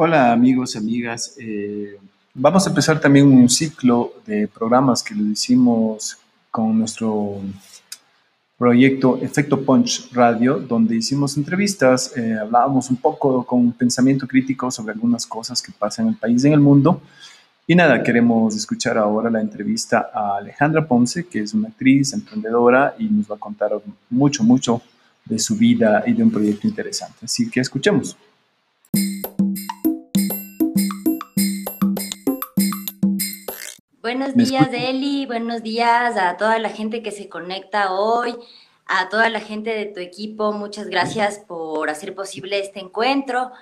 Hola amigos y amigas. Eh, vamos a empezar también un ciclo de programas que lo hicimos con nuestro proyecto Efecto Punch Radio, donde hicimos entrevistas, eh, hablábamos un poco con pensamiento crítico sobre algunas cosas que pasan en el país y en el mundo. Y nada, queremos escuchar ahora la entrevista a Alejandra Ponce, que es una actriz, emprendedora y nos va a contar mucho, mucho de su vida y de un proyecto interesante. Así que escuchemos. Buenos días, Eli. Buenos días a toda la gente que se conecta hoy, a toda la gente de tu equipo. Muchas gracias por hacer posible este encuentro.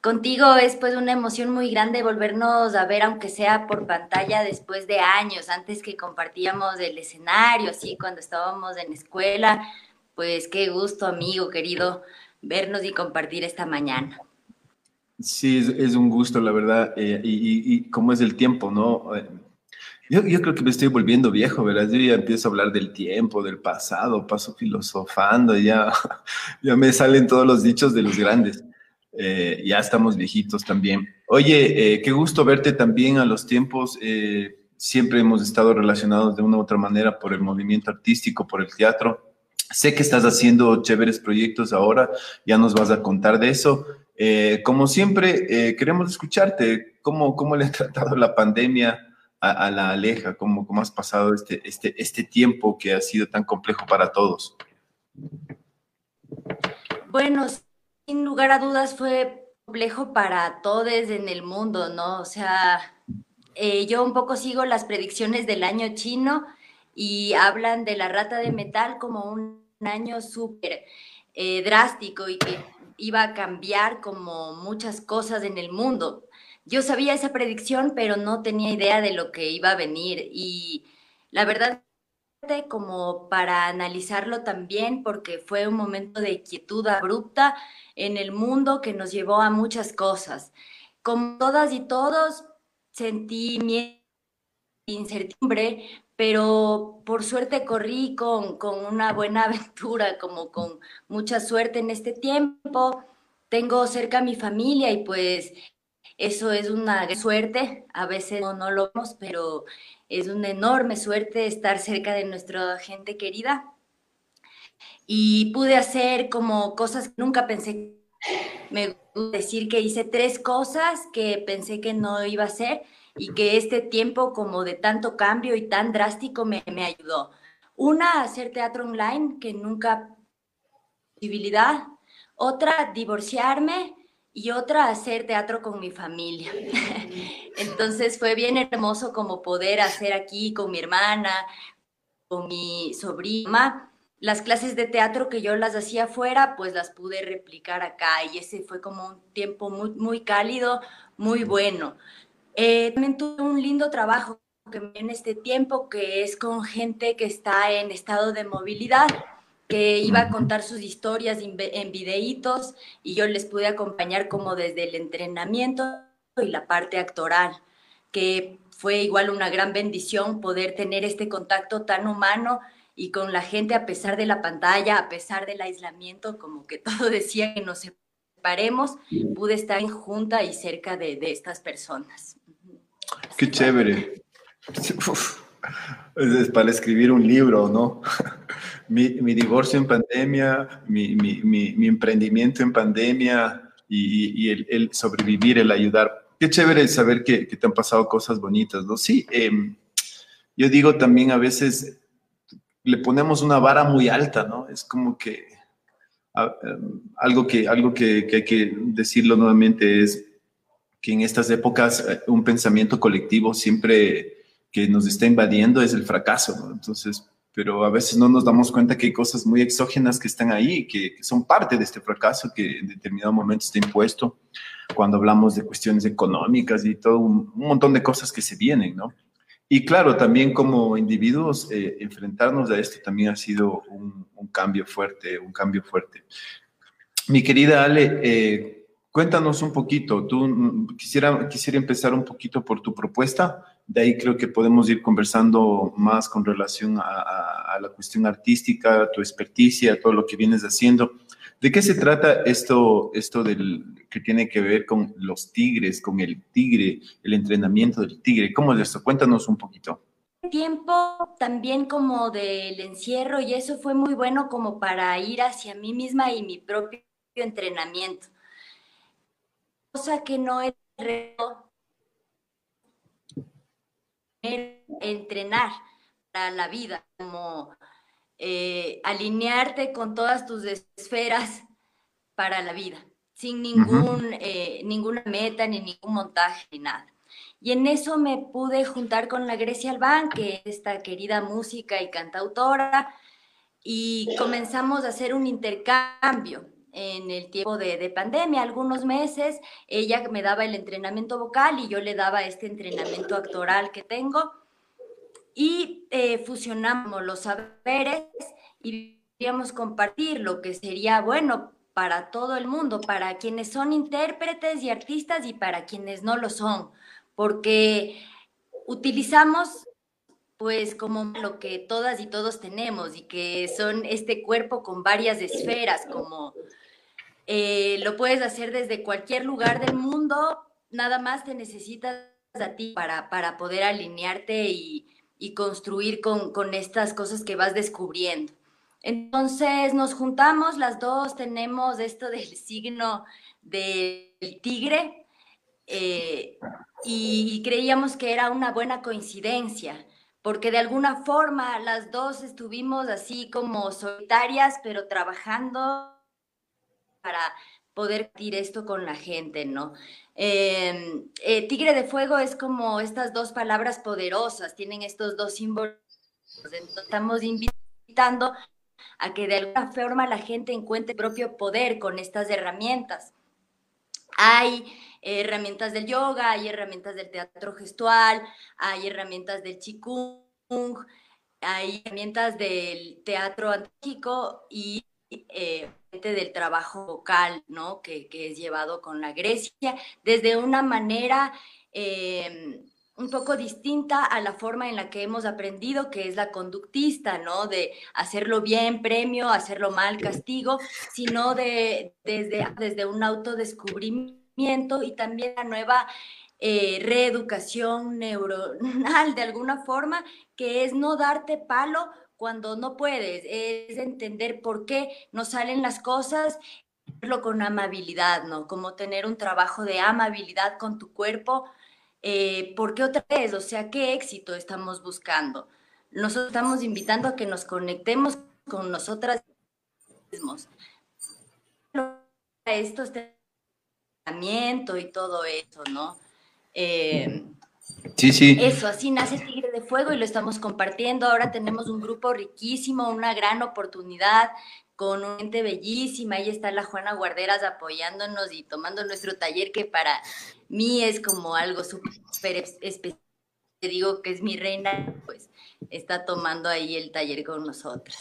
Contigo es pues una emoción muy grande volvernos a ver, aunque sea por pantalla, después de años, antes que compartíamos el escenario, así cuando estábamos en escuela. Pues qué gusto, amigo querido, vernos y compartir esta mañana. Sí, es, un gusto, la verdad. Eh, y, y, cómo es el tiempo, ¿no? Eh, yo, yo, creo que me estoy volviendo viejo, ¿verdad? Yo ya empiezo a hablar del tiempo, del pasado, paso filosofando, ya, ya me salen todos los dichos de los grandes. Eh, ya estamos viejitos también. Oye, eh, qué gusto verte también a los tiempos. Eh, siempre hemos estado relacionados de una u otra manera por el movimiento artístico, por el teatro. Sé que estás haciendo chéveres proyectos ahora, ya nos vas a contar de eso. como siempre, queremos escucharte. ¿Cómo, ¿Cómo le ha tratado la pandemia? A, la Aleja? ¿Cómo, ¿Cómo has pasado este, este, este tiempo que ha sido tan complejo para todos? Bueno, sin lugar a dudas fue complejo para todos en el mundo, ¿no? O sea, eh, yo un poco sigo las predicciones del año chino y hablan de la rata de metal como un año súper eh, drástico y que iba a cambiar como muchas cosas en el mundo yo sabía esa predicción, pero no tenía idea de lo que iba a venir. Y la verdad, como para analizarlo también, porque fue un momento de quietud abrupta en el mundo que nos llevó a muchas cosas. Como todas y todos, sentí miedo, incertidumbre, pero por suerte corrí con, con una buena aventura, como con mucha suerte en este tiempo. Tengo cerca a mi familia y pues eso es una suerte, a veces no, lo vemos, pero es una enorme suerte estar cerca de nuestra gente querida. Y pude hacer como cosas que nunca pensé. Me gusta decir que hice tres cosas que pensé que no iba a hacer y que este tiempo como de tanto cambio y tan drástico me, me ayudó. Una, hacer teatro online, que nunca posibilidad. Otra, divorciarme y otra hacer teatro con mi familia. Entonces fue bien hermoso como poder hacer aquí con mi hermana, con mi sobrina. Las clases de teatro que yo las hacía afuera, pues las pude replicar acá y ese fue como un tiempo muy, muy cálido, muy bueno. Eh, también tuve un lindo trabajo en este tiempo que es con gente que está en estado de movilidad que iba a contar sus historias en videitos y yo les pude acompañar como desde el entrenamiento y la parte actoral, que fue igual una gran bendición poder tener este contacto tan humano y con la gente a pesar de la pantalla, a pesar del aislamiento, como que todo decía que nos separemos, pude estar en junta y cerca de, de estas personas. Qué chévere. Es para escribir un libro, ¿no? mi, mi, divorcio en pandemia, mi, mi, mi emprendimiento en pandemia y, y el, el, sobrevivir, el ayudar. Qué chévere saber que, que te han pasado cosas bonitas, ¿no? Sí, eh, yo digo también a veces le ponemos una vara muy alta, ¿no? Es como que em, algo que, algo que, que hay que decirlo nuevamente es que en estas épocas eh, un pensamiento colectivo siempre que nos está invadiendo es el fracaso, ¿no? Entonces, pero a veces no nos damos cuenta que hay cosas muy exógenas que están ahí, que, que, son parte de este fracaso que en determinado momento está impuesto cuando hablamos de cuestiones económicas y todo un, un montón de cosas que se vienen, ¿no? Y claro, también como individuos, eh, enfrentarnos a esto también ha sido un, un, cambio fuerte, un cambio fuerte. Mi querida Ale, eh, cuéntanos un poquito, tú mm, quisiera, quisiera empezar un poquito por tu propuesta de ahí creo que podemos ir conversando más con relación a, a, a la cuestión artística, tu experticia, todo lo que vienes haciendo. ¿De qué se trata esto, esto del, que tiene que ver con los tigres, con el tigre, el entrenamiento del tigre? ¿Cómo es esto? Cuéntanos un poquito tiempo también como del encierro y eso fue muy bueno como para ir hacia mí misma y mi propio entrenamiento. Cosa que no es entrenar para la vida, como eh, alinearte con todas tus esferas para la vida, sin ningún, eh, ninguna meta, ni ningún montaje, ni nada. Y en eso me pude juntar con la Grecia Albán, que es esta querida música y cantautora, y comenzamos a hacer un intercambio en el tiempo de, de, pandemia, algunos meses, ella me daba el entrenamiento vocal y yo le daba este entrenamiento actoral que tengo. Y eh, fusionamos los saberes y queríamos compartir lo que sería bueno para todo el mundo, para quienes son intérpretes y artistas y para quienes no lo son, porque utilizamos pues como lo que todas y todos tenemos y que son este cuerpo con varias esferas, como eh, lo puedes hacer desde cualquier lugar del mundo, nada más te necesitas a ti para, para poder alinearte y, construir con, estas cosas que vas descubriendo. Entonces nos juntamos, las dos tenemos esto del signo del tigre eh, y creíamos que era una buena coincidencia porque de alguna forma las dos estuvimos así como solitarias, pero trabajando para poder compartir esto con la gente, ¿no? Em, eh, tigre de fuego es como estas dos palabras poderosas, tienen estos dos símbolos. estamos invitando a que de alguna forma la gente encuentre propio poder con estas herramientas. Hay herramientas del yoga, hay herramientas del teatro gestual, hay herramientas del chikung, hay herramientas del teatro antiguo y eh, del trabajo vocal, ¿no? Que, es llevado con la Grecia, desde una manera em, un poco distinta a la forma en la que hemos aprendido, que es la conductista, ¿no? De hacerlo bien, premio, hacerlo mal, castigo, sino de, desde, desde un autodescubrimiento y también la nueva eh, reeducación neuronal de alguna forma, que es no darte palo cuando no puedes, es entender por qué no salen las cosas, verlo con amabilidad, ¿no? Como tener un trabajo de amabilidad con tu cuerpo, eh, porque otra vez, o sea, ¿qué éxito estamos buscando? Nosotros estamos invitando a que nos conectemos con nosotras mismos. Estos entrenamiento y todo eso, ¿no? Eh, Sí, sí. Eso, así nace Tigre de Fuego y lo estamos compartiendo. Ahora tenemos un grupo riquísimo, una gran oportunidad con una gente bellísima. Ahí está la Juana Guarderas apoyándonos y tomando nuestro taller que para mí es como algo súper especial. Te digo que es mi reina, pues está tomando ahí el taller con nosotras.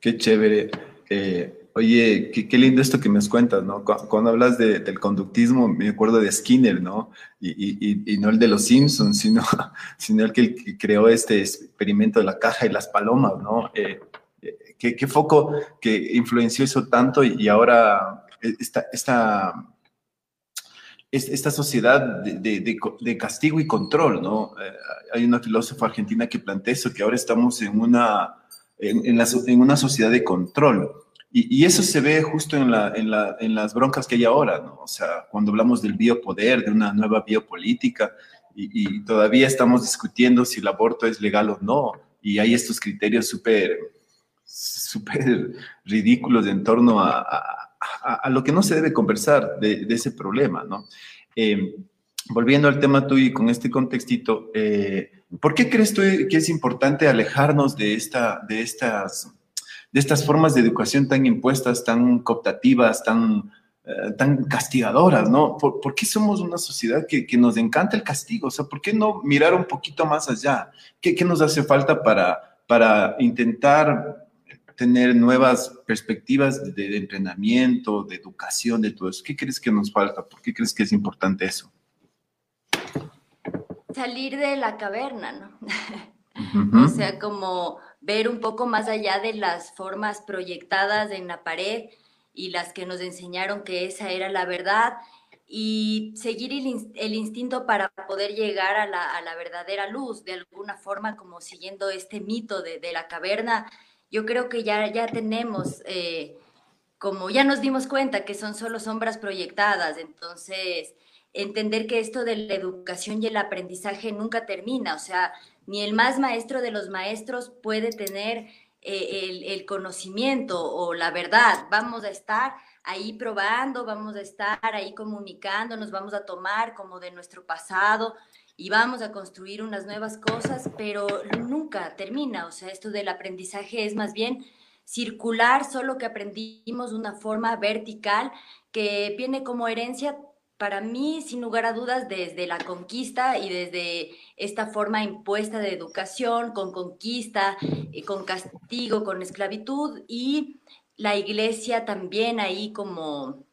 Qué chévere. Eh, Oye, qué, lindo esto que me cuentas, ¿no? Cuando, hablas del conductismo, me acuerdo de Skinner, ¿no? Y, no el de los Simpsons, sino, sino el que creó este experimento de la caja y las palomas, ¿no? Eh, eh, ¿qué, foco que influenció eso tanto y, ahora esta, esta, esta sociedad de, castigo y control, ¿no? Eh, hay una filósofa argentina que plantea eso, que ahora estamos en una, en, en una sociedad de control y, eso se ve justo en, la, en, la, en, las broncas que hay ahora, ¿no? O sea, cuando hablamos del biopoder, de una nueva biopolítica, y, todavía estamos discutiendo si el aborto es legal o no, y hay estos criterios súper súper ridículos en torno a, a, a, lo que no se debe conversar de, de ese problema, ¿no? Eh, volviendo al tema tuyo y con este contextito, eh, ¿por qué crees tú que es importante alejarnos de, esta, de estas de estas formas de educación tan impuestas, tan cooptativas, tan, eh, tan castigadoras, ¿no? ¿Por, qué somos una sociedad que, nos encanta el castigo? O sea, ¿por qué no mirar un poquito más allá? ¿Qué, nos hace falta para, para intentar tener nuevas perspectivas de, de, entrenamiento, de educación, de todo eso? ¿Qué crees que nos falta? ¿Por qué crees que es importante eso? Salir de la caverna, ¿no? O sea, como ver un poco más allá de las formas proyectadas en la pared y las que nos enseñaron que esa era la verdad y seguir el, instinto para poder llegar a la, verdadera luz, de alguna forma como siguiendo este mito de, la caverna. Yo creo que ya, ya tenemos, eh, como ya nos dimos cuenta que son solo sombras proyectadas, entonces entender que esto de la educación y el aprendizaje nunca termina, o sea, ni el más maestro de los maestros puede tener eh, el, conocimiento o la verdad, vamos a estar ahí probando, vamos a estar ahí comunicándonos, vamos a tomar como de nuestro pasado y vamos a construir unas nuevas cosas, pero nunca termina. O sea, esto del aprendizaje es más bien circular, solo que aprendimos de una forma vertical que viene como herencia para mí, sin lugar a dudas, desde la conquista y desde esta forma impuesta de educación, con conquista, eh, con castigo, con esclavitud y la iglesia también ahí como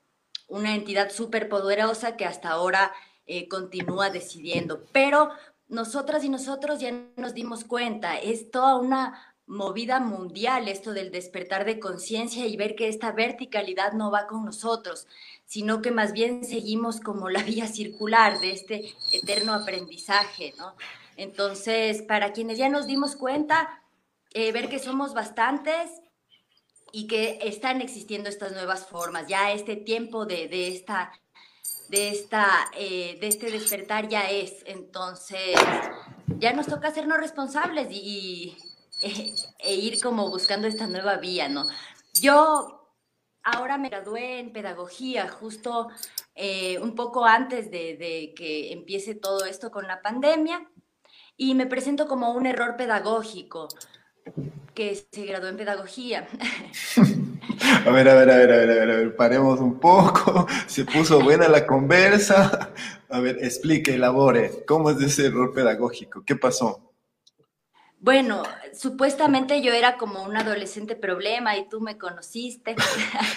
una entidad súper poderosa que hasta ahora eh, continúa decidiendo. Pero nosotras y nosotros ya nos dimos cuenta, es toda una movida mundial esto del despertar de conciencia y ver que esta verticalidad no va con nosotros, sino que más bien seguimos como la vía circular de este eterno aprendizaje, ¿no? Entonces, para quienes ya nos dimos cuenta, eh, ver que somos bastantes y que están existiendo estas nuevas formas. Ya este tiempo de, de esta, de, esta, eh, de este despertar ya es. Entonces, ya nos toca hacernos responsables y, e, ir como buscando esta nueva vía, ¿no? Yo ahora me gradué en pedagogía, justo eh, un poco antes de, de que empiece todo esto con la pandemia, y me presento como un error pedagógico que se graduó en pedagogía. A ver, a ver, a ver, a ver, a ver, a ver, paremos un poco. Se puso buena la conversa. A ver, explique, elabore. ¿Cómo es ese error pedagógico? ¿Qué pasó? Bueno, supuestamente yo era como un adolescente problema y tú me conociste.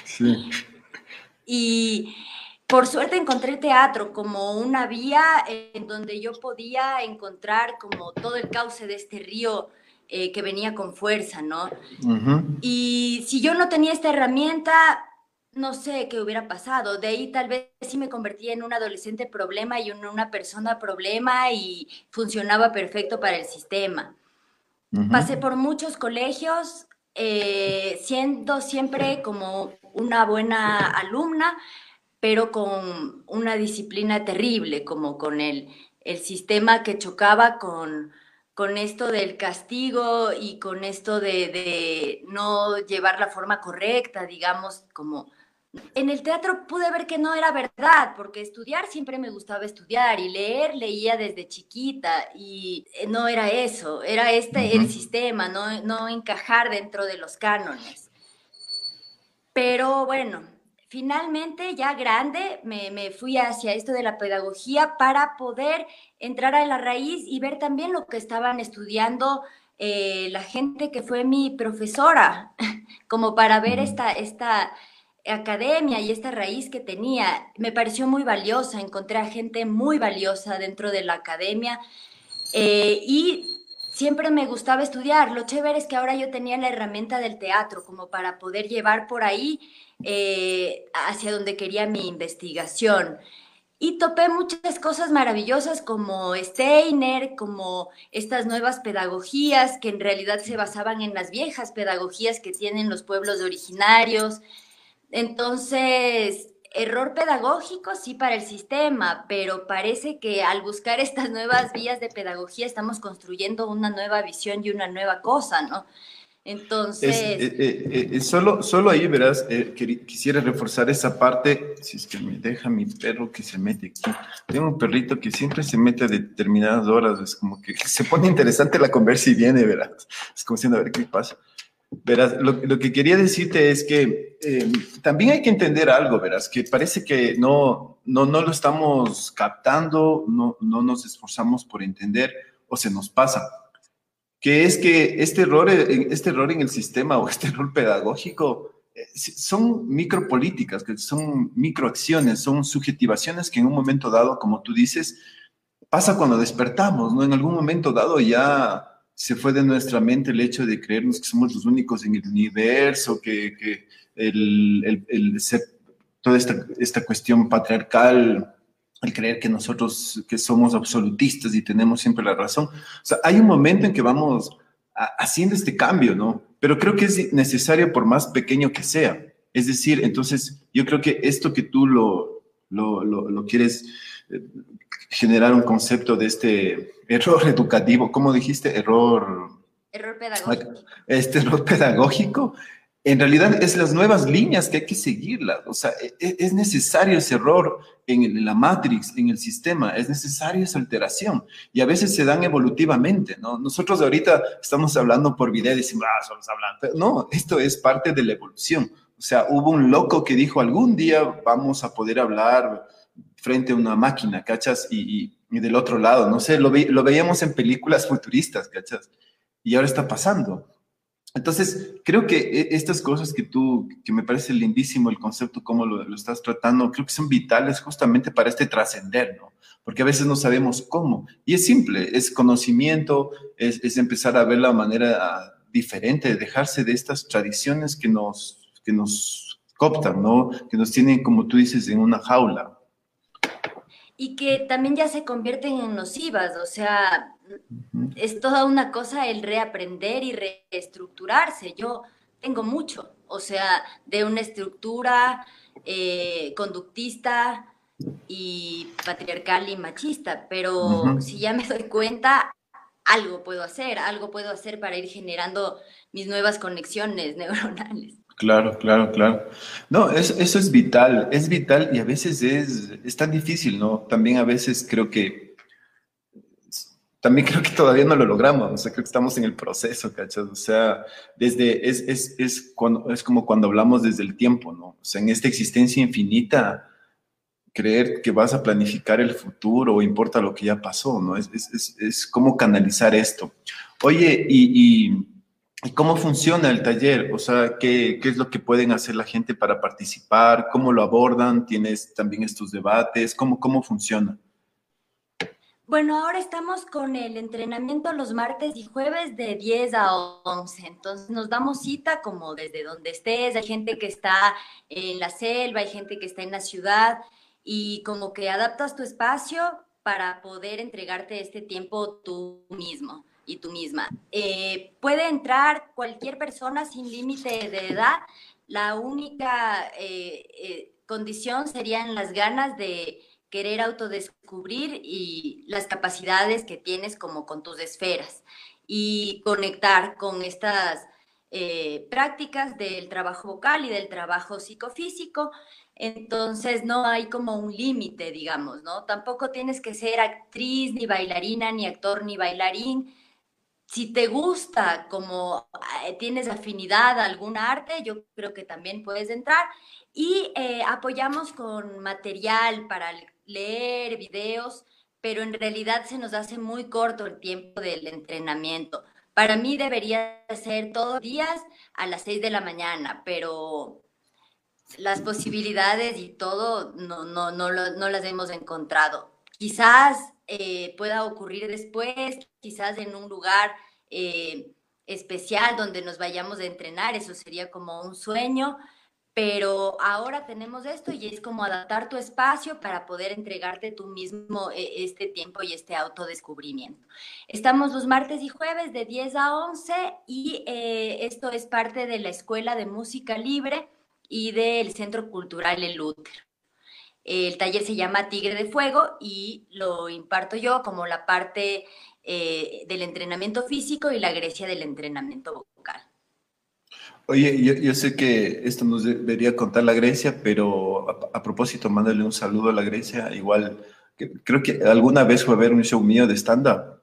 Sí. y por suerte encontré teatro como una vía en donde yo podía encontrar como todo el cauce de este río eh, que venía con fuerza, ¿no? Y si yo no tenía esta herramienta, no sé qué hubiera pasado. De ahí tal vez sí me convertía en un adolescente problema y una persona problema y funcionaba perfecto para el sistema. Pasé por muchos colegios, eh, siendo siempre como una buena alumna, pero con una disciplina terrible, como con el, el sistema que chocaba con, con esto del castigo y con esto de, no llevar la forma correcta, digamos, como... En el teatro pude ver que no era verdad, porque estudiar siempre me gustaba estudiar y leer leía desde chiquita y eh, no era eso, era este el sistema, no, no encajar dentro de los cánones. Pero bueno, finalmente, ya grande, me, fui hacia esto de la pedagogía para poder entrar a la raíz y ver también lo que estaban estudiando eh, la gente que fue mi profesora, como para ver esta, esta academia y esta raíz que tenía. Me pareció muy valiosa, encontré a gente muy valiosa dentro de la academia eh, y siempre me gustaba estudiar. Lo chévere es que ahora yo tenía la herramienta del teatro como para poder llevar por ahí eh, hacia donde quería mi investigación. Y topé muchas cosas maravillosas como Steiner, como estas nuevas pedagogías que en realidad se basaban en las viejas pedagogías que tienen los pueblos originarios. Entonces, error pedagógico sí para el sistema, pero parece que al buscar estas nuevas vías de pedagogía estamos construyendo una nueva visión y una nueva cosa, ¿no? Entonces... Eh, eh, eh, solo, solo ahí verás, quisiera reforzar esa parte, si es que me deja mi perro que se mete aquí. Tengo un perrito que siempre se mete a determinadas horas, es como que se pone interesante la conversa y viene, verás. Es como diciendo, a ver qué pasa. Verás, lo, que quería decirte es que también hay que entender algo, verás, que parece que no, no, no lo estamos captando, no, no nos esforzamos por entender o se nos pasa que es que este error, este error en el sistema o este error pedagógico eh, son micropolíticas, que son microacciones, son subjetivaciones que en un momento dado, como tú dices, pasa cuando despertamos, ¿no? En algún momento dado ya se fue de nuestra mente el hecho de creernos que somos los únicos en el universo, que, que el, el, el toda esta, esta cuestión patriarcal, el creer que nosotros que somos absolutistas y tenemos siempre la razón. O sea, hay un momento en que vamos haciendo este cambio, ¿no? Pero creo que es necesario por más pequeño que sea. Es decir, entonces yo creo que esto que tú lo, lo, lo, quieres eh, generar un concepto de este error educativo, ¿cómo dijiste? Error... Error pedagógico. Este error pedagógico en realidad es las nuevas líneas que hay que seguirlas. O sea, e, e, es necesario ese error en la matrix, en el sistema, es necesario esa alteración. Y a veces se dan evolutivamente, ¿no? Nosotros ahorita estamos hablando por video y decimos, ah, solo hablando. No, esto es parte de la evolución. O sea, hubo un loco que dijo, algún día vamos a poder hablar frente a una máquina, ¿cachas? Y, del otro lado, no sé, lo, lo veíamos en películas futuristas, ¿cachas? Y ahora está pasando. Entonces, creo que e, estas cosas que tú, que me parece lindísimo el concepto, cómo lo, estás tratando, creo que son vitales justamente para este trascender, ¿no? Porque a veces no sabemos cómo. Y es simple, es conocimiento, es, es empezar a ver la manera diferente, de dejarse de estas tradiciones que nos, que nos cooptan, ¿no? Que nos tienen, como tú dices, en una jaula y que también ya se convierten en nocivas, o sea, es toda una cosa el reaprender y reestructurarse. Yo tengo mucho, o sea, de una estructura eh, conductista y patriarcal y machista, pero si ya me doy cuenta, algo puedo hacer, algo puedo hacer para ir generando mis nuevas conexiones neuronales. Claro, claro, claro. No, eso, es vital, es vital y a veces es, es tan difícil, ¿no? También a veces creo que, también creo que todavía no lo logramos, o sea, creo que estamos en el proceso, ¿cachas? O sea, desde, es, es, es, cuando, es como cuando hablamos desde el tiempo, ¿no? O sea, en esta existencia infinita, creer que vas a planificar el futuro o importa lo que ya pasó, ¿no? Es, es, es, como canalizar esto. Oye, y ¿Y cómo funciona el taller? O sea, ¿qué, ¿qué, es lo que pueden hacer la gente para participar? ¿Cómo lo abordan? ¿Tienes también estos debates? ¿Cómo, cómo funciona? Bueno, ahora estamos con el entrenamiento los martes y jueves de 10 a 11. Entonces nos damos cita como desde donde estés. Hay gente que está en la selva, hay gente que está en la ciudad y como que adaptas tu espacio para poder entregarte este tiempo tú mismo y tú misma. Eh, puede entrar cualquier persona sin límite de edad. La única eh, eh, condición serían las ganas de querer autodescubrir y las capacidades que tienes como con tus esferas y conectar con estas prácticas del trabajo vocal y del trabajo psicofísico. Entonces no hay como un límite, digamos, ¿no? Tampoco tienes que ser actriz, ni bailarina, ni actor, ni bailarín si te gusta, como eh, tienes afinidad a algún arte, yo creo que también puedes entrar. Y eh, apoyamos con material para leer, videos, pero en realidad se nos hace muy corto el tiempo del entrenamiento. Para mí debería ser todos los días a las 6 de la mañana, pero las posibilidades y todo no, no, no, no las hemos encontrado. Quizás eh, pueda ocurrir después, quizás en un lugar eh, especial donde nos vayamos a entrenar, eso sería como un sueño, pero ahora tenemos esto y es como adaptar tu espacio para poder entregarte tú mismo eh, este tiempo y este autodescubrimiento. Estamos los martes y jueves de 10 a 11 y esto es parte de la Escuela de Música Libre y del Centro Cultural El Luther. El taller se llama Tigre de Fuego y lo imparto yo como la parte eh, del entrenamiento físico y la Grecia del entrenamiento vocal. Oye, yo, sé que esto nos debería contar la Grecia, pero a, propósito, mándale un saludo a la Grecia. Igual, creo que alguna vez fue a ver un show mío de stand-up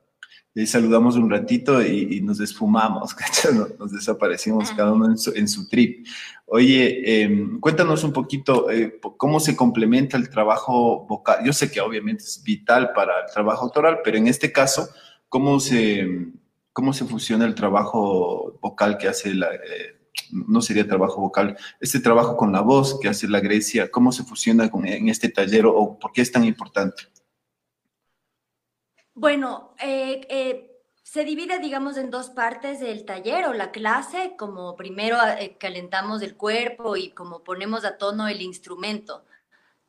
y saludamos un ratito y, nos desfumamos, nos desaparecimos cada uno en su, trip. Oye, em, cuéntanos un poquito eh, cómo se complementa el trabajo vocal. Yo sé que obviamente es vital para el trabajo autoral, pero en este caso, ¿cómo se, cómo se funciona el trabajo vocal que hace la... Eh, no sería trabajo vocal, este trabajo con la voz que hace la Grecia, ¿cómo se fusiona con, en este taller o por qué es tan importante? Bueno, eh, eh, Se divide, digamos, en dos partes del taller o la clase, como primero eh, calentamos el cuerpo y como ponemos a tono el instrumento,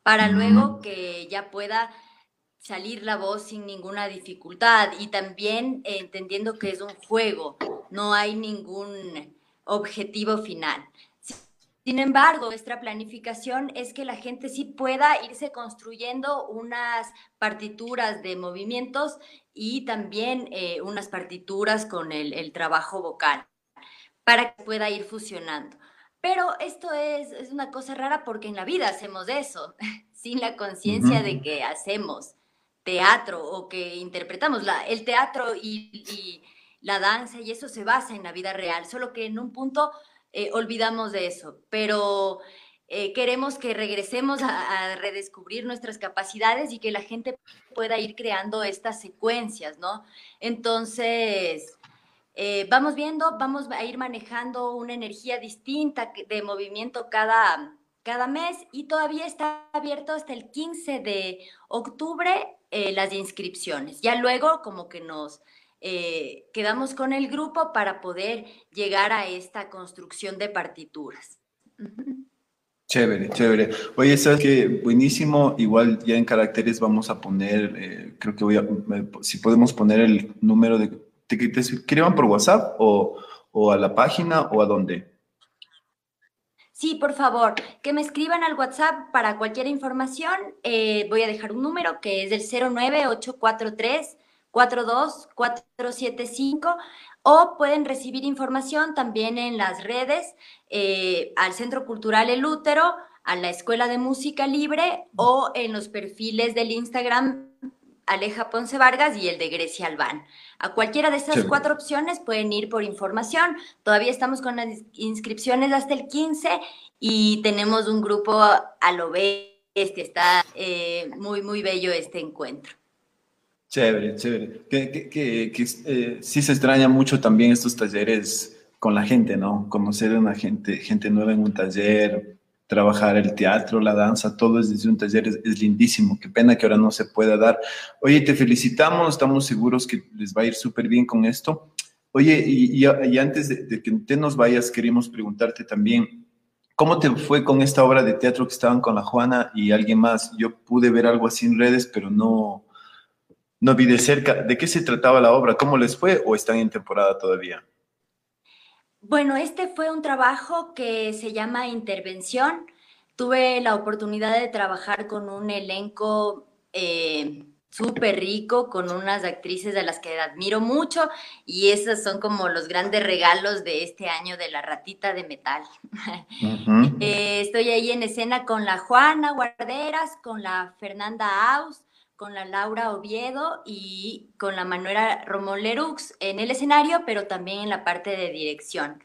para luego que ya pueda salir la voz sin ninguna dificultad y también entendiendo que es un juego, no hay ningún objetivo final. Sin embargo, nuestra planificación es que la gente sí pueda irse construyendo unas partituras de movimientos y también eh, unas partituras con el, trabajo vocal para que pueda ir fusionando. Pero esto es, una cosa rara porque en la vida hacemos eso, sin la conciencia de que hacemos teatro o que interpretamos. La, el teatro y la danza y eso se basa en la vida real, solo que en un punto eh, olvidamos de eso, pero eh, queremos que regresemos a, redescubrir nuestras capacidades y que la gente pueda ir creando estas secuencias, ¿no? Entonces, eh, vamos viendo, vamos a ir manejando una energía distinta de movimiento cada, cada mes y todavía está abierto hasta el 15 de octubre las inscripciones. Ya luego como que nos eh, quedamos con el grupo para poder llegar a esta construcción de partituras. Chévere, chévere. Oye, sabes que buenísimo. Igual ya en caracteres vamos a poner, eh, creo que voy a, si podemos poner el número de, que te escriban por WhatsApp o, o a la página o a dónde. Sí, por favor, que me escriban al WhatsApp para cualquier información. Eh, voy a dejar un número que es el 09843 42475 o pueden recibir información también en las redes eh, al Centro Cultural El Útero, a la Escuela de Música Libre o en los perfiles del Instagram Aleja Ponce Vargas y el de Grecia Albán. A cualquiera de estas cuatro opciones pueden ir por información. Todavía estamos con las inscripciones hasta el 15 y tenemos un grupo a lo bestia. Está eh, muy, muy bello este encuentro. Chévere, chévere. Que, que, que, eh, sí se extraña mucho también estos talleres con la gente, ¿no? Conocer a una gente, gente nueva en un taller, trabajar el teatro, la danza, todo es desde un taller, es, lindísimo. Qué pena que ahora no se pueda dar. Oye, te felicitamos, estamos seguros que les va a ir súper bien con esto. Oye, y, antes de, de, que te nos vayas, queríamos preguntarte también, ¿cómo te fue con esta obra de teatro que estaban con la Juana y alguien más? Yo pude ver algo así en redes, pero no, no vi de cerca. ¿De qué se trataba la obra? ¿Cómo les fue o están en temporada todavía? Bueno, este fue un trabajo que se llama Intervención. Tuve la oportunidad de trabajar con un elenco eh, súper rico, con unas actrices a las que admiro mucho y esos son como los grandes regalos de este año de la ratita de metal. Eh, estoy ahí en escena con la Juana Guarderas, con la Fernanda Aus, con la Laura Oviedo y con la Manuela Romón Lerux en el escenario, pero también en la parte de dirección.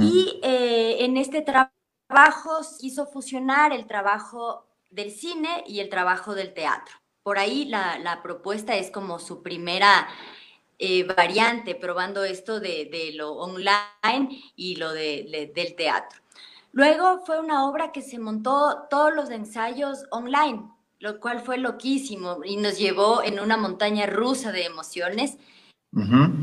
Y eh, en este trabajo quiso fusionar el trabajo del cine y el trabajo del teatro. Por ahí la, propuesta es como su primera eh, variante, probando esto de, lo online y lo del teatro. Luego fue una obra que se montó todos los ensayos online, lo cual fue loquísimo y nos llevó en una montaña rusa de emociones.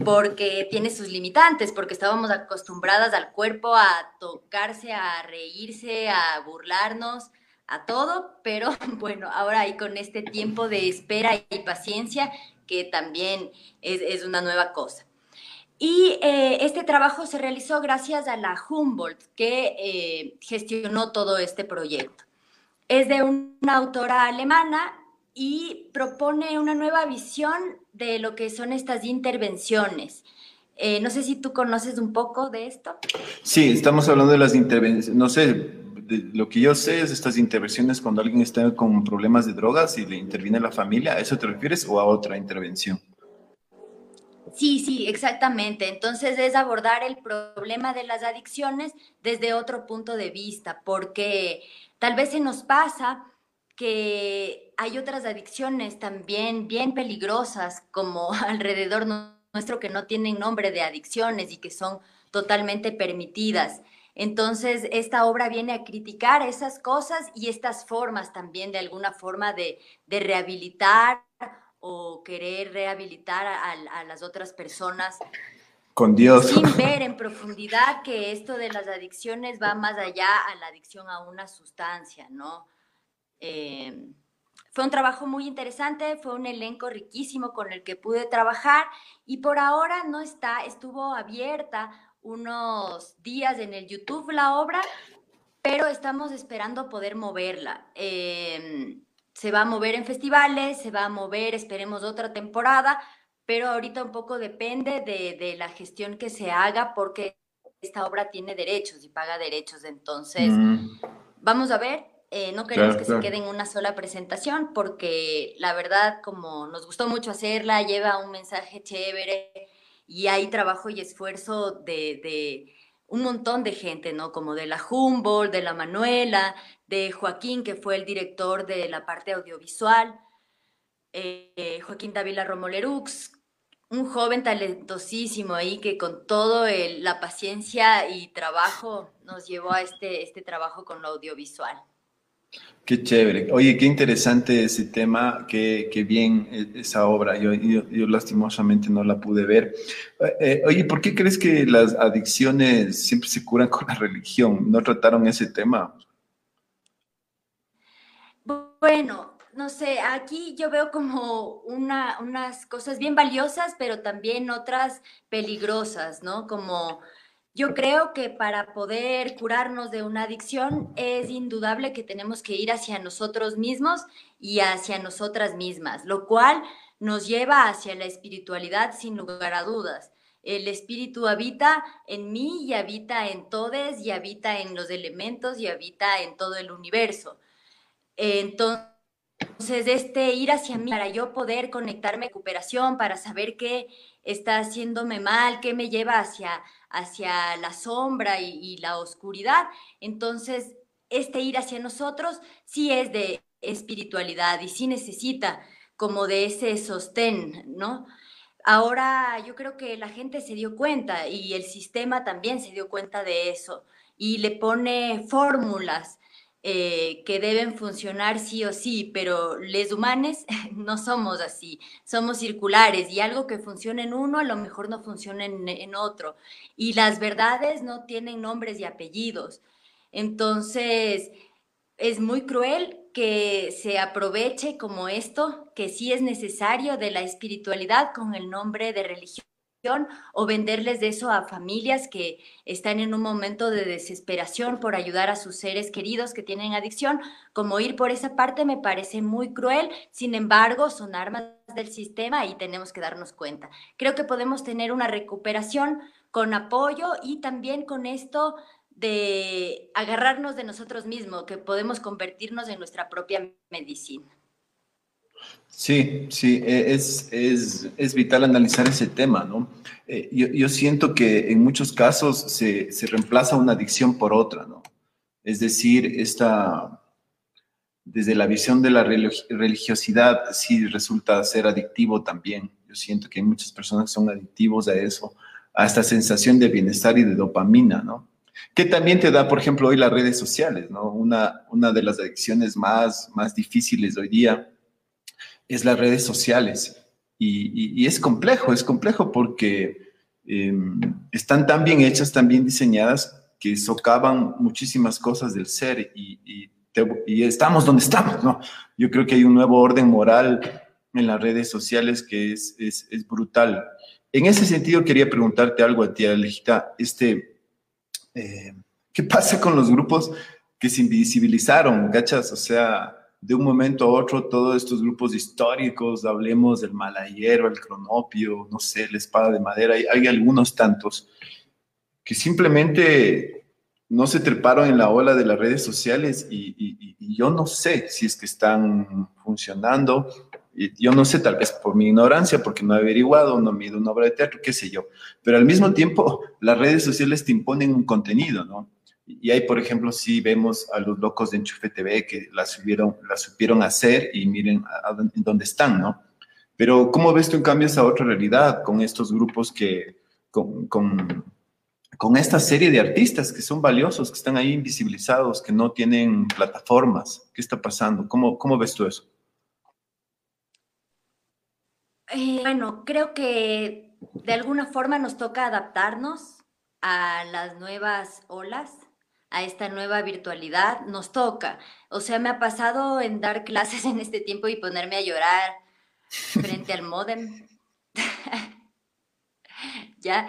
porque tiene sus limitantes, porque estábamos acostumbradas al cuerpo a tocarse, a reírse, a burlarnos, a todo, pero bueno, ahora hay con este tiempo de espera y paciencia que también es, una nueva cosa. Y eh, este trabajo se realizó gracias a la Humboldt, que eh, gestionó todo este proyecto. Es de una autora alemana y propone una nueva visión de lo que son estas intervenciones. Eh, no sé si tú conoces un poco de esto. Sí, estamos hablando de las intervenciones, no sé, lo que yo sé es estas intervenciones cuando alguien está con problemas de drogas y le interviene la familia, ¿a eso te refieres o a otra intervención? Sí, sí, exactamente. Entonces es abordar el problema de las adicciones desde otro punto de vista, porque Tal vez se nos pasa que hay otras adicciones también bien peligrosas como alrededor nuestro que no tienen nombre de adicciones y que son totalmente permitidas. Entonces, esta obra viene a criticar esas cosas y estas formas también de alguna forma de, rehabilitar o querer rehabilitar a, las otras personas. Con Dios. Sin ver en profundidad que esto de las adicciones va más allá a la adicción a una sustancia, ¿no? Eh, fue un trabajo muy interesante, fue un elenco riquísimo con el que pude trabajar y por ahora no está, estuvo abierta unos días en el YouTube la obra, pero estamos esperando poder moverla. Em, se va a mover en festivales, se va a mover, esperemos, otra temporada, pero ahorita un poco depende de, la gestión que se haga porque esta obra tiene derechos y paga derechos. Entonces, mm. vamos a ver. Eh, no queremos que se quede en una sola presentación porque la verdad, como nos gustó mucho hacerla, lleva un mensaje chévere y hay trabajo y esfuerzo de, un montón de gente, ¿no? Como de la Humboldt, de la Manuela, de Joaquín, que fue el director de la parte audiovisual, eh, Joaquín Davila Romolerux, un joven talentosísimo ahí que con todo la paciencia y trabajo nos llevó a este, este trabajo con lo audiovisual. Qué chévere. Oye, qué interesante ese tema, qué, qué bien e, esa obra. Yo, yo, lastimosamente no la pude ver. Eh, eh, oye, ¿por qué crees que las adicciones siempre se curan con la religión? ¿No trataron ese tema? Bueno, no sé, aquí yo veo como una, unas cosas bien valiosas, pero también otras peligrosas, ¿no? Como yo creo que para poder curarnos de una adicción es indudable que tenemos que ir hacia nosotros mismos y hacia nosotras mismas, lo cual nos lleva hacia la espiritualidad sin lugar a dudas. El espíritu habita en mí y habita en todos y habita en los elementos y habita en todo el universo. Entonces, este ir hacia mí para yo poder conectarme a recuperación, para saber qué está haciéndome mal, qué me lleva hacia hacia la sombra y, la oscuridad. Entonces, este ir hacia nosotros sí es de espiritualidad y sí necesita como de ese sostén, ¿no? Ahora yo creo que la gente se dio cuenta y el sistema también se dio cuenta de eso y le pone fórmulas eh, que deben funcionar sí o sí, pero les humanos no somos así, somos circulares y algo que funciona en uno a lo mejor no funciona en, otro. Y las verdades no tienen nombres y apellidos. Entonces, es muy cruel que se aproveche como esto, que sí es necesario de la espiritualidad con el nombre de religión o venderles de eso a familias que están en un momento de desesperación por ayudar a sus seres queridos que tienen adicción, como ir por esa parte me parece muy cruel, sin embargo son armas del sistema y tenemos que darnos cuenta. Creo que podemos tener una recuperación con apoyo y también con esto de agarrarnos de nosotros mismos, que podemos convertirnos en nuestra propia medicina. Sí, sí, e, es, es, es, vital analizar ese tema, ¿no? Eh, yo, yo, siento que en muchos casos se, se, reemplaza una adicción por otra, ¿no? Es decir, esta, desde la visión de la religiosidad, sí resulta ser adictivo también. Yo siento que hay muchas personas que son adictivos a eso, a esta sensación de bienestar y de dopamina, ¿no? Que también te da, por ejemplo, hoy las redes sociales, ¿no? Una, una de las adicciones más, más difíciles hoy día es las redes sociales. Y, es complejo, es complejo porque em, están tan bien hechas, tan bien diseñadas, que socavan muchísimas cosas del ser y, estamos donde estamos, ¿no? Yo creo que hay un nuevo orden moral en las redes sociales que es, es, brutal. En ese sentido, quería preguntarte algo a ti, Alejita. Este, eh, ¿Qué pasa con los grupos que se invisibilizaron, gachas? O sea, de un momento a otro todos estos grupos históricos, hablemos del Malayero, el Cronopio, no sé, la Espada de Madera, hay, hay algunos tantos que simplemente no se treparon en la ola de las redes sociales y, yo no sé si es que están funcionando. yo no sé, tal vez por mi ignorancia, porque no he averiguado, no mido una obra de teatro, qué sé yo. Pero al mismo tiempo, las redes sociales te imponen un contenido, ¿no? Y ahí, por ejemplo, sí vemos a los locos de Enchufe TV que la, subieron, la supieron hacer y miren a, dónde están, ¿no? Pero ¿cómo ves tú en cambio esa otra realidad con estos grupos que, con, con, con, esta serie de artistas que son valiosos, que están ahí invisibilizados, que no tienen plataformas? ¿Qué está pasando? ¿Cómo, cómo ves tú eso? Eh, bueno, creo que de alguna forma nos toca adaptarnos a las nuevas olas, a esta nueva virtualidad, nos toca. O sea, me ha pasado en dar clases en este tiempo y ponerme a llorar frente al modem. ya,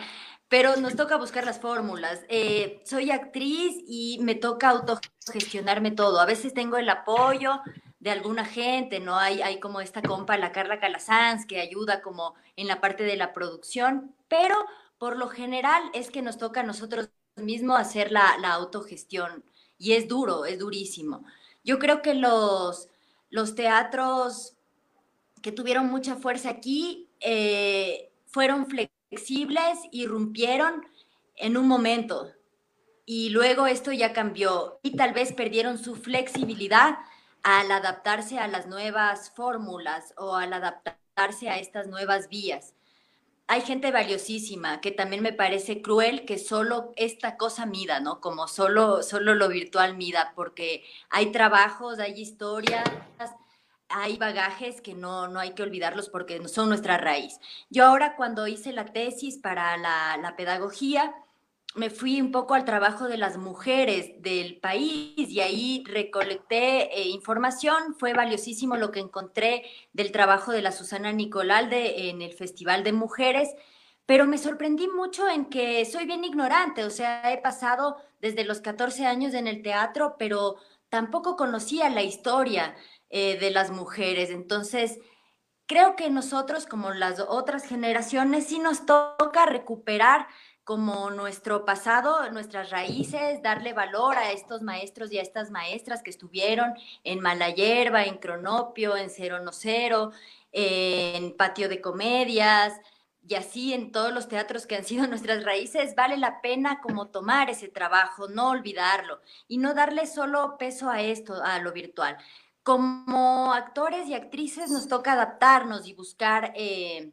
pero nos toca buscar las fórmulas. Eh, soy actriz y me toca autogestionarme todo. A veces tengo el apoyo de alguna gente, ¿no? Hay, hay como esta compa, la Carla Calasanz, que ayuda como en la parte de la producción, pero por lo general es que nos toca a nosotros mismos hacer la, autogestión y es duro, es durísimo. Yo creo que los, los teatros que tuvieron mucha fuerza aquí eh, fueron flexibles y rompieron en un momento. Y luego esto ya cambió y tal vez perdieron su flexibilidad al adaptarse a las nuevas fórmulas o al adaptarse a estas nuevas vías. Hay gente valiosísima que también me parece cruel que solo esta cosa mida, ¿no? Como solo, solo lo virtual mida, porque hay trabajos, hay historias, hay bagajes que no, no hay que olvidarlos porque son nuestra raíz. Yo ahora cuando hice la tesis para la, la pedagogía, me fui un poco al trabajo de las mujeres del país y ahí recolecté eh, información. Fue valiosísimo lo que encontré del trabajo de la Susana Nicolalde en el Festival de Mujeres, pero me sorprendí mucho en que soy bien ignorante, o sea, he pasado desde los 14 años en el teatro, pero tampoco conocía la historia eh, de las mujeres. Entonces, creo que nosotros, como las otras generaciones, sí nos toca recuperar como nuestro pasado, nuestras raíces, darle valor a estos maestros y a estas maestras que estuvieron en Malayerba, en Cronopio, en Cero No Cero, en Patio de Comedias y así en todos los teatros que han sido nuestras raíces, vale la pena como tomar ese trabajo, no olvidarlo y no darle solo peso a esto, a lo virtual. Como actores y actrices nos toca adaptarnos y buscar... Eh,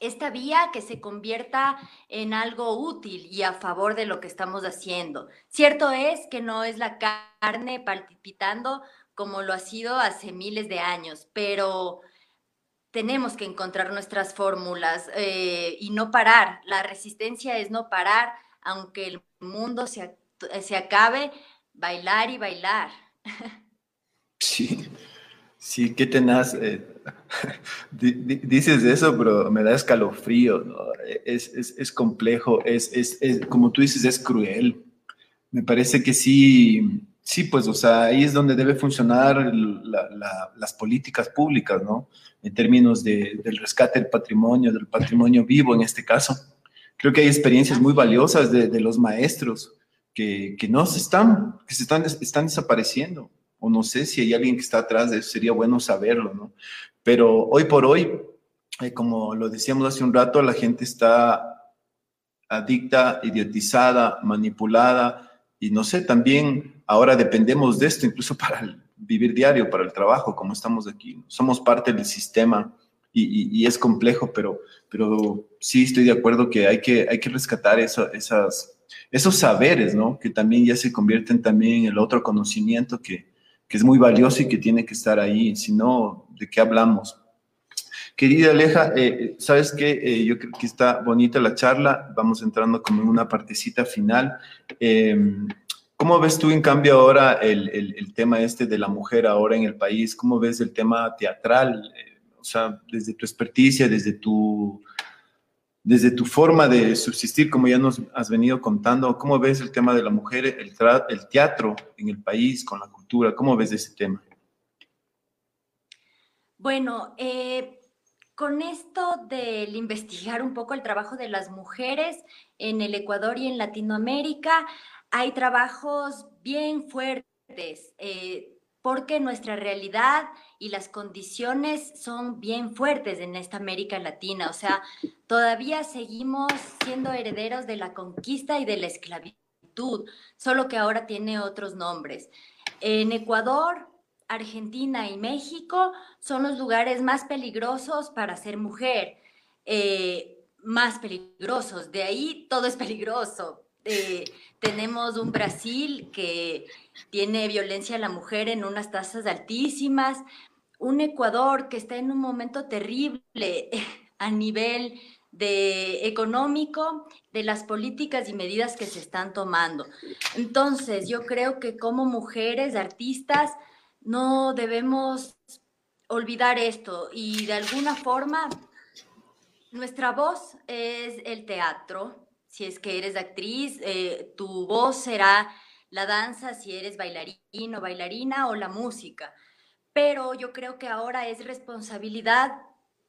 esta vía que se convierta en algo útil y a favor de lo que estamos haciendo. Cierto es que no es la carne palpitando como lo ha sido hace miles de años, pero tenemos que encontrar nuestras fórmulas eh, y no parar. La resistencia es no parar, aunque el mundo se, se acabe, bailar y bailar. Sí, sí, qué tenaz. Eh, dices eso, pero me da escalofrío, es, complejo, es, como tú dices, es cruel. Me parece que sí, sí, pues, o sea, ahí es donde debe funcionar las políticas públicas, ¿no? En términos del rescate del patrimonio, del patrimonio vivo en este caso. Creo que hay experiencias muy valiosas de, los maestros que, no se están, que se están, están desapareciendo o no sé si hay alguien que está atrás de eso, sería bueno saberlo, ¿no? Pero hoy por hoy, eh, como lo decíamos hace un rato, la gente está adicta, idiotizada, manipulada y no sé, también ahora dependemos de esto incluso para vivir diario, para el trabajo, como estamos aquí. Somos parte del sistema y, es complejo, pero, pero sí estoy de acuerdo que hay que, hay que rescatar esas, esos saberes, ¿no? Que también ya se convierten también en el otro conocimiento que, que es muy valioso y que tiene que estar ahí, si no, ¿de qué hablamos? Querida Aleja, eh, ¿sabes qué? Eh, yo creo que está bonita la charla, vamos entrando como en una partecita final. Em, ¿Cómo ves tú, en cambio, ahora el, el, tema este de la mujer ahora en el país? ¿Cómo ves el tema teatral? Eh, o sea, desde tu experticia, desde tu desde tu forma de subsistir, como ya nos has venido contando, ¿cómo ves el tema de la mujer, el, el teatro en el país, con la ¿Cómo ves ese tema? Bueno, eh, con esto del investigar un poco el trabajo de las mujeres en el Ecuador y en Latinoamérica, hay trabajos bien fuertes. Eh, porque nuestra realidad y las condiciones son bien fuertes en esta América Latina. O sea, todavía seguimos siendo herederos de la conquista y de la esclavitud, solo que ahora tiene otros nombres. En Ecuador, Argentina y México son los lugares más peligrosos para ser mujer. Eh, más peligrosos. De ahí todo es peligroso. Eh, tenemos un Brasil que tiene violencia a la mujer en unas tasas altísimas, un Ecuador que está en un momento terrible. a nivel de económico, de las políticas y medidas que se están tomando. Entonces, yo creo que como mujeres, artistas, no debemos olvidar esto y de alguna forma nuestra voz es el teatro. Si es que eres actriz, eh, tu voz será la danza, si eres bailarín o bailarina o la música. Pero yo creo que ahora es responsabilidad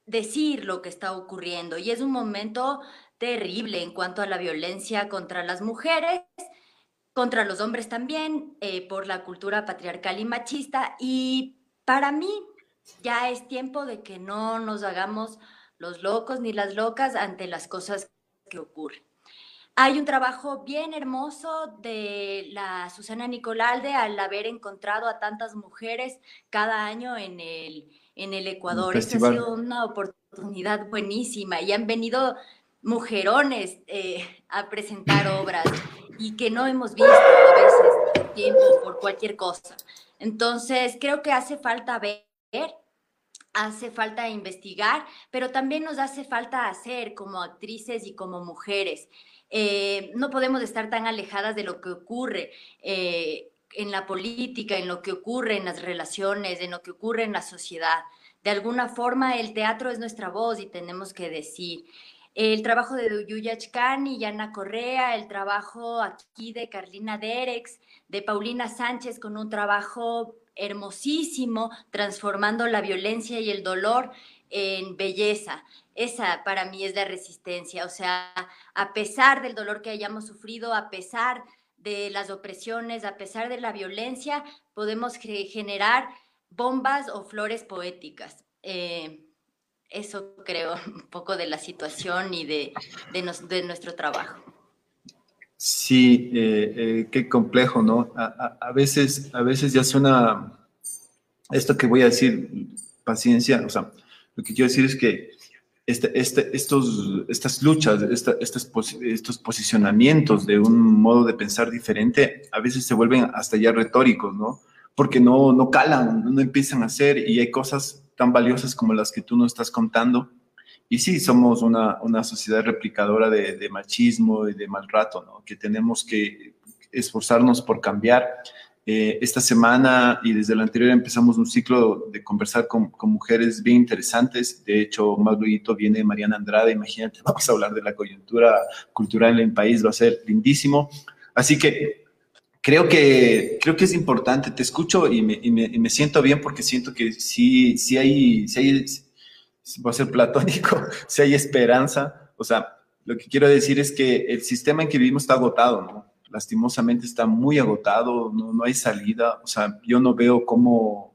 decir lo que está ocurriendo y es un momento terrible en cuanto a la violencia contra las mujeres, contra los hombres también, eh, por la cultura patriarcal y machista. Y para mí ya es tiempo de que no nos hagamos los locos ni las locas ante las cosas que ocurren. Hay un trabajo bien hermoso de la Susana Nicolalde al haber encontrado a tantas mujeres cada año en el, en el Ecuador. Esta ha sido una oportunidad buenísima y han venido mujerones eh, a presentar obras y que no hemos visto a veces por tiempo, por cualquier cosa. Entonces, creo que hace falta ver hace falta investigar, pero también nos hace falta hacer como actrices y como mujeres. Eh, no podemos estar tan alejadas de lo que ocurre eh, en la política, en lo que ocurre en las relaciones, en lo que ocurre en la sociedad. De alguna forma, el teatro es nuestra voz y tenemos que decir. El trabajo de Yuya Chkan y Yana Correa, el trabajo aquí de Carlina Derex, de Paulina Sánchez con un trabajo hermosísimo, transformando la violencia y el dolor en belleza. Esa para mí es la resistencia, o sea, a pesar del dolor que hayamos sufrido, a pesar de las opresiones, a pesar de la violencia, podemos generar bombas o flores poéticas. Eh, eso creo un poco de la situación y de, de, nuestro trabajo. Sí, eh, eh, qué complejo, ¿no? A, veces, a veces ya suena esto que voy a decir, paciencia, o sea, lo que quiero decir es que este, este, estos, estas luchas, estos, estos posicionamientos de un modo de pensar diferente, a veces se vuelven hasta ya retóricos, ¿no? Porque no, no calan, no empiezan a hacer y hay cosas tan valiosas como las que tú nos estás contando. Y sí, somos una, una sociedad replicadora de, de, machismo y de maltrato, ¿no? Que tenemos que esforzarnos por cambiar eh, esta semana y desde la anterior empezamos un ciclo de conversar con, mujeres bien interesantes. De hecho, más luego viene Mariana Andrade. Imagínate, vamos a hablar de la coyuntura cultural en el país, va a ser lindísimo. Así que creo que, creo que es importante. Te escucho y me, siento bien porque siento que sí, sí hay, sí va a ser platónico, si hay esperanza. O sea, lo que quiero decir es que el sistema en que vivimos está agotado, ¿no? Lastimosamente está muy agotado, no, no hay salida, o sea, yo no veo cómo,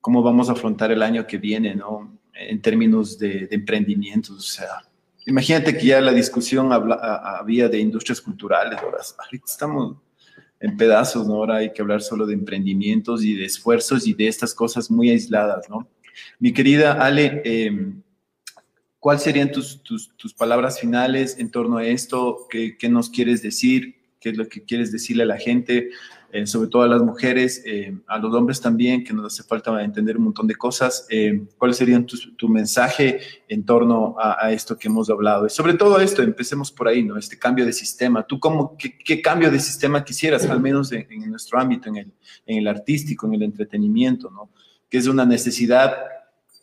cómo vamos a afrontar el año que viene, ¿no? En términos de, de emprendimientos, o sea, imagínate que ya la discusión había de industrias culturales, ahora estamos en pedazos, ¿no? Ahora hay que hablar solo de emprendimientos y de esfuerzos y de estas cosas muy aisladas, ¿no? Mi querida Ale, eh, ¿cuáles serían tus, tus, tus, palabras finales en torno a esto? ¿Qué, ¿Qué, nos quieres decir? Qué es lo que quieres decirle a la gente, eh, sobre todo a las mujeres, eh, a los hombres también, que nos hace falta entender un montón de cosas. Eh, ¿Cuál sería tu, mensaje en torno a, esto que hemos hablado? Y sobre todo esto, empecemos por ahí, ¿no? Este cambio de sistema. ¿Tú cómo, qué, cambio de sistema quisieras, al menos en, nuestro ámbito, en el, en el artístico, en el entretenimiento, ¿no? Que es una necesidad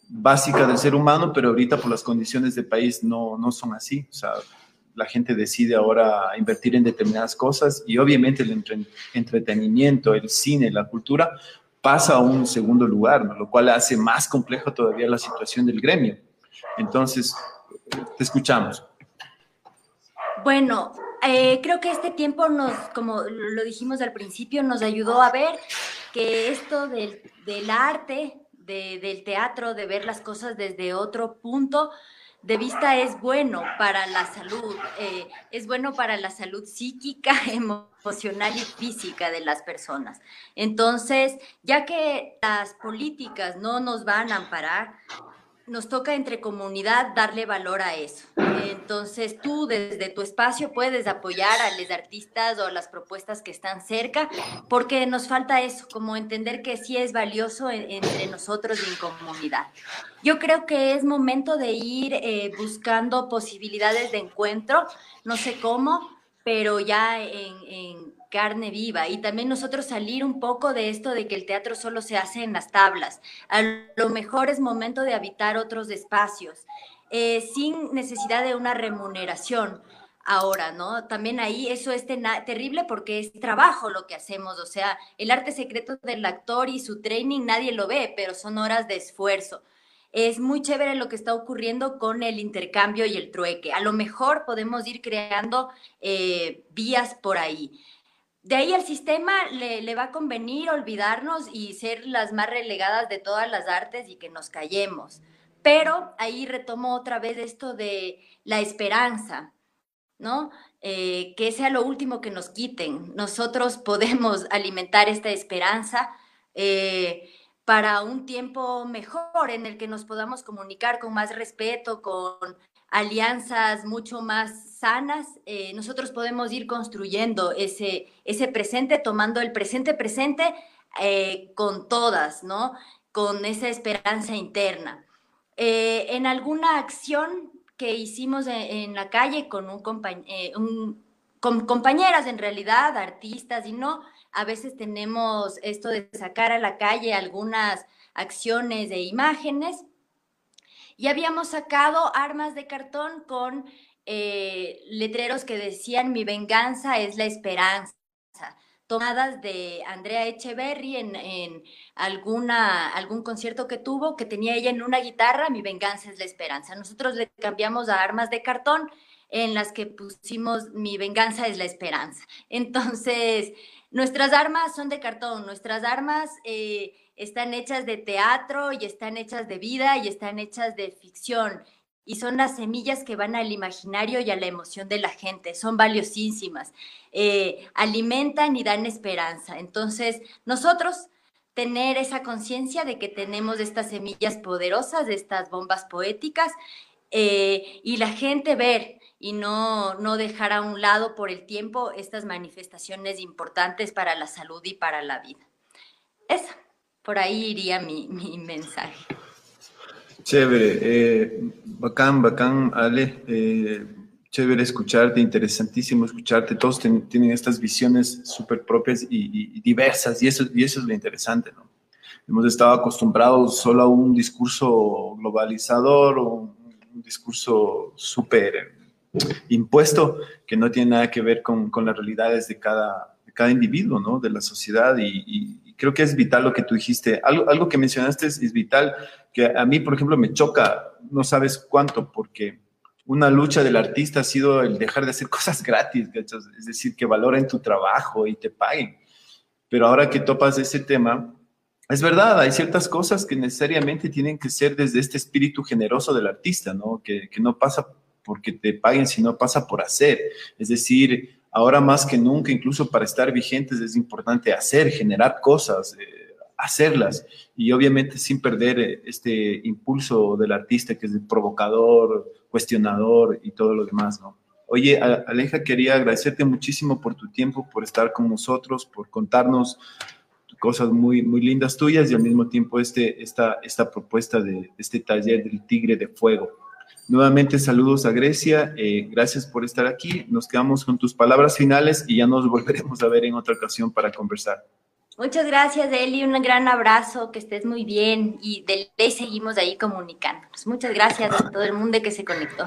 básica del ser humano, pero ahorita por las condiciones del país no, no son así. O sea, la gente decide ahora invertir en determinadas cosas y obviamente el entretenimiento, el cine, la cultura pasa a un segundo lugar, lo cual hace más complejo todavía la situación del gremio. Entonces, te escuchamos. Bueno, eh, creo que este tiempo nos, como lo dijimos al principio, nos ayudó a ver que esto del, arte, del teatro, de ver las cosas desde otro punto, de vista es bueno para la salud, eh, es bueno para la salud psíquica, emocional y física de las personas. Entonces, ya que las políticas no nos van a amparar, nos toca entre comunidad darle valor a eso. Entonces tú desde tu espacio puedes apoyar a los artistas o las propuestas que están cerca, porque nos falta eso, como entender que sí es valioso entre nosotros y en comunidad. Yo creo que es momento de ir eh, buscando posibilidades de encuentro, no sé cómo, pero ya en carne viva y también nosotros salir un poco de esto de que el teatro solo se hace en las tablas. A lo mejor es momento de habitar otros espacios eh, sin necesidad de una remuneración. Ahora, ¿no? También ahí eso es terrible porque es trabajo lo que hacemos, o sea, el arte secreto del actor y su training nadie lo ve, pero son horas de esfuerzo es muy chévere lo que está ocurriendo con el intercambio y el trueque. A lo mejor podemos ir creando eh, vías por ahí de ahí al sistema le, va a convenir olvidarnos y ser las más relegadas de todas las artes y que nos callemos. Pero ahí retomo otra vez esto de la esperanza, ¿no? Eh, que sea lo último que nos quiten. Nosotros podemos alimentar esta esperanza eh, para un tiempo mejor en el que nos podamos comunicar con más respeto, con alianzas mucho más sanas, eh, nosotros podemos ir construyendo ese, ese presente, tomando el presente presente eh, con todas, ¿no? Con esa esperanza interna. Eh, en alguna acción que hicimos en, la calle con, un, con compañeras, en realidad, artistas y no, a veces tenemos esto de sacar a la calle algunas acciones e imágenes y habíamos sacado armas de cartón con eh, letreros que decían mi venganza es la esperanza, tomadas de Andrea Echeverry en, alguna, algún concierto que tuvo, que tenía ella en una guitarra, mi venganza es la esperanza. Nosotros le cambiamos a armas de cartón en las que pusimos mi venganza es la esperanza. Entonces, nuestras armas son de cartón, nuestras armas... Eh, están hechas de teatro y están hechas de vida y están hechas de ficción. Y son las semillas que van al imaginario y a la emoción de la gente. Son valiosísimas. Eh, alimentan y dan esperanza. Entonces, nosotros tener esa conciencia de que tenemos estas semillas poderosas, de estas bombas poéticas, eh, y la gente ver y no, no dejar a un lado por el tiempo estas manifestaciones importantes para la salud y para la vida. Esa. Por ahí iría mi, mensaje. Chévere, eh, bacán, bacán, Ale. Eh, chévere escucharte, interesantísimo escucharte. Todos tienen estas visiones súper propias y, diversas, y eso, y eso es lo interesante, ¿no? Hemos estado acostumbrados solo a un discurso globalizador o un, discurso súper impuesto que no tiene nada que ver con, las realidades de cada, de cada individuo, ¿no? De la sociedad y, creo que es vital lo que tú dijiste. Algo, algo que mencionaste es, vital, que a mí, por ejemplo, me choca, no sabes cuánto, porque una lucha del artista ha sido el dejar de hacer cosas gratis, es decir, que valoren tu trabajo y te paguen. Pero ahora que topas ese tema, es verdad, hay ciertas cosas que necesariamente tienen que ser desde este espíritu generoso del artista, ¿no? Que, que no pasa porque te paguen, sino pasa por hacer. Es decir, ahora más que nunca, incluso para estar vigentes, es importante hacer, generar cosas, eh, hacerlas. Y obviamente sin perder eh, este impulso del artista que es el provocador, cuestionador y todo lo demás, ¿no? Oye, Aleja, quería agradecerte muchísimo por tu tiempo, por estar con nosotros, por contarnos cosas muy, muy lindas tuyas y al mismo tiempo este, esta, esta propuesta de este taller del Tigre de Fuego. Nuevamente saludos a Grecia, eh, gracias por estar aquí, nos quedamos con tus palabras finales y ya nos volveremos a ver en otra ocasión para conversar. Muchas gracias, Eli, un gran abrazo, que estés muy bien y de ley seguimos ahí comunicándonos. Muchas gracias a todo el mundo que se conectó.